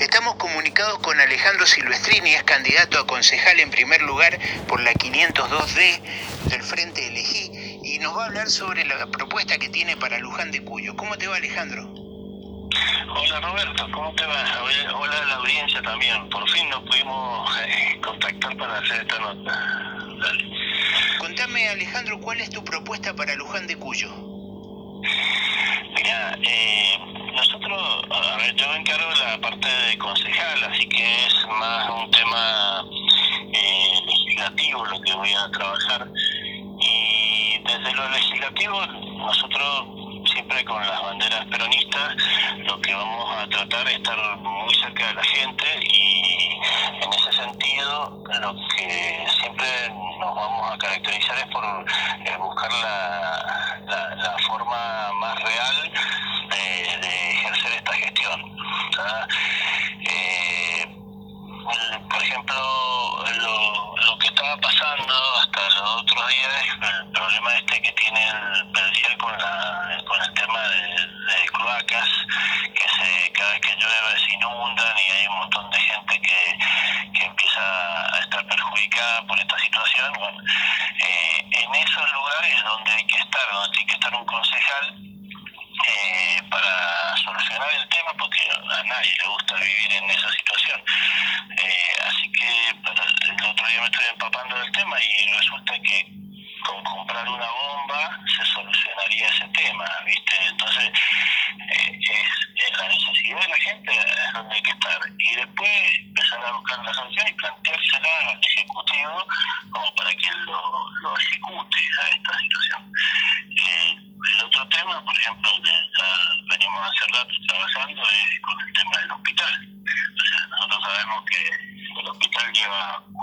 Estamos comunicados con Alejandro Silvestrini, es candidato a concejal en primer lugar por la 502D del Frente Elegí y nos va a hablar sobre la propuesta que tiene para Luján de Cuyo. ¿Cómo te va Alejandro? Hola Roberto, ¿cómo te va? Hola a la audiencia también. Por fin nos pudimos eh, contactar para hacer esta nota. Dale. Contame Alejandro, ¿cuál es tu propuesta para Luján de Cuyo? Mira, eh, nosotros, a ver, yo me encargo de la parte de concejal, así que es más un tema eh, legislativo lo que voy a trabajar. Y desde lo legislativo, nosotros siempre con las banderas peronistas, lo que vamos a tratar es estar muy cerca de la gente y en ese sentido lo que siempre nos vamos a caracterizar es por eh, buscar la, la forma nadie le gusta vivir en esa situación. Eh, así que para, el otro día me estoy empapando del tema y resulta que con comprar una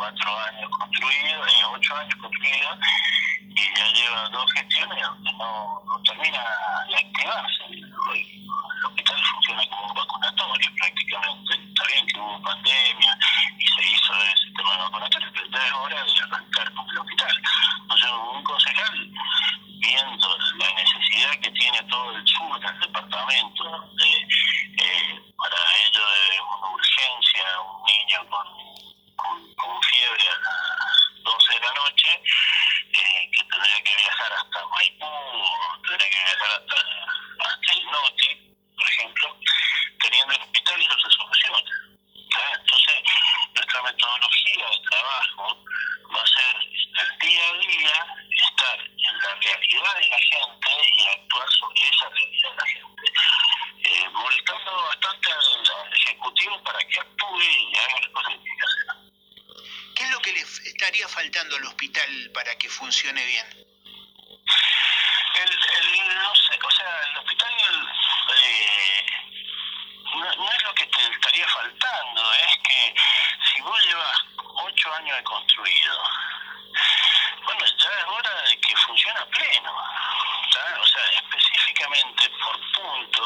cuatro años construido en eh, ocho años construidos y ya lleva dos gestiones donde no, termina de activarse. El, hospital funciona como un vacunatorio prácticamente. Está bien que hubo pandemia la gente y actuar sobre esa realidad de la gente. Eh, molestando bastante al Ejecutivo para que actúe y haga las cosas que hacer. ¿Qué es lo que le estaría faltando al hospital para que funcione bien? El, no sé, o sea, el hospital eh, no, no es lo que te estaría faltando, es que si vos llevas ocho años de construido, funciona pleno. O sea, específicamente por punto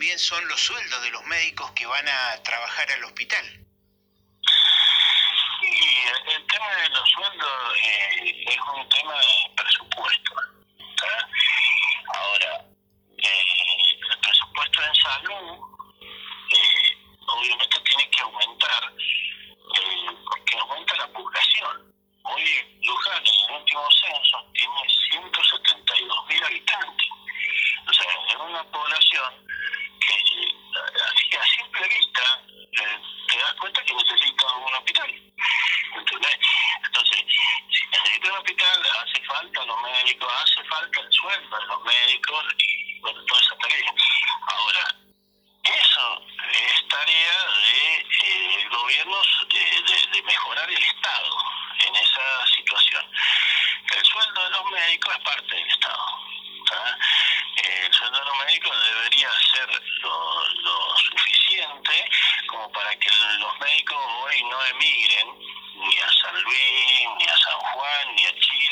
también son los sueldos de los médicos que van a trabajar al hospital. Sí, el, tema de los sueldos eh, es un tema de presupuesto. Ahora, eh, el presupuesto en salud hace falta el sueldo de los médicos y bueno, toda esa tarea. Ahora, eso es tarea de eh, gobiernos de, mejorar el Estado en esa situación. El sueldo de los médicos es parte del Estado. ¿ah? el sueldo de los médicos debería ser lo, lo suficiente como para que los médicos hoy no emigren ni a San Luis, ni a San Juan, ni a Chile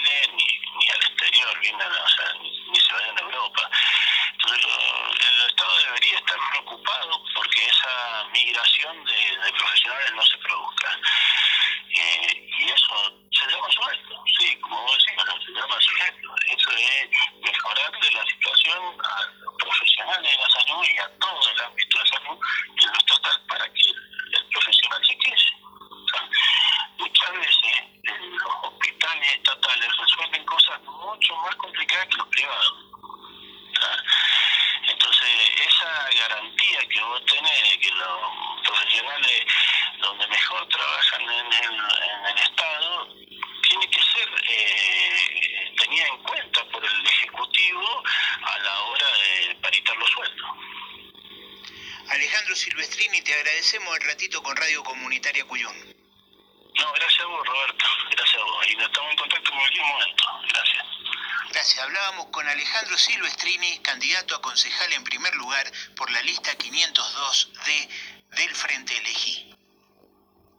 ni al exterior, vienen, o sea, ni, se vayan a Europa. Entonces, el Estado debería estar preocupado porque esa migración de, profesionales no se produzca. Eh, y eso se llama sujeto, sí, como vos decís, se llama sujeto. Eso es mejorar la situación a los profesionales de la salud y a todo el ámbito de salud Silvestrini, te agradecemos el ratito con Radio Comunitaria Cuyón. No, gracias a vos, Roberto. Gracias a vos. Y estamos en contacto en cualquier momento. Gracias. Gracias. Hablábamos con Alejandro Silvestrini, candidato a concejal en primer lugar por la lista 502 de del Frente Elegí.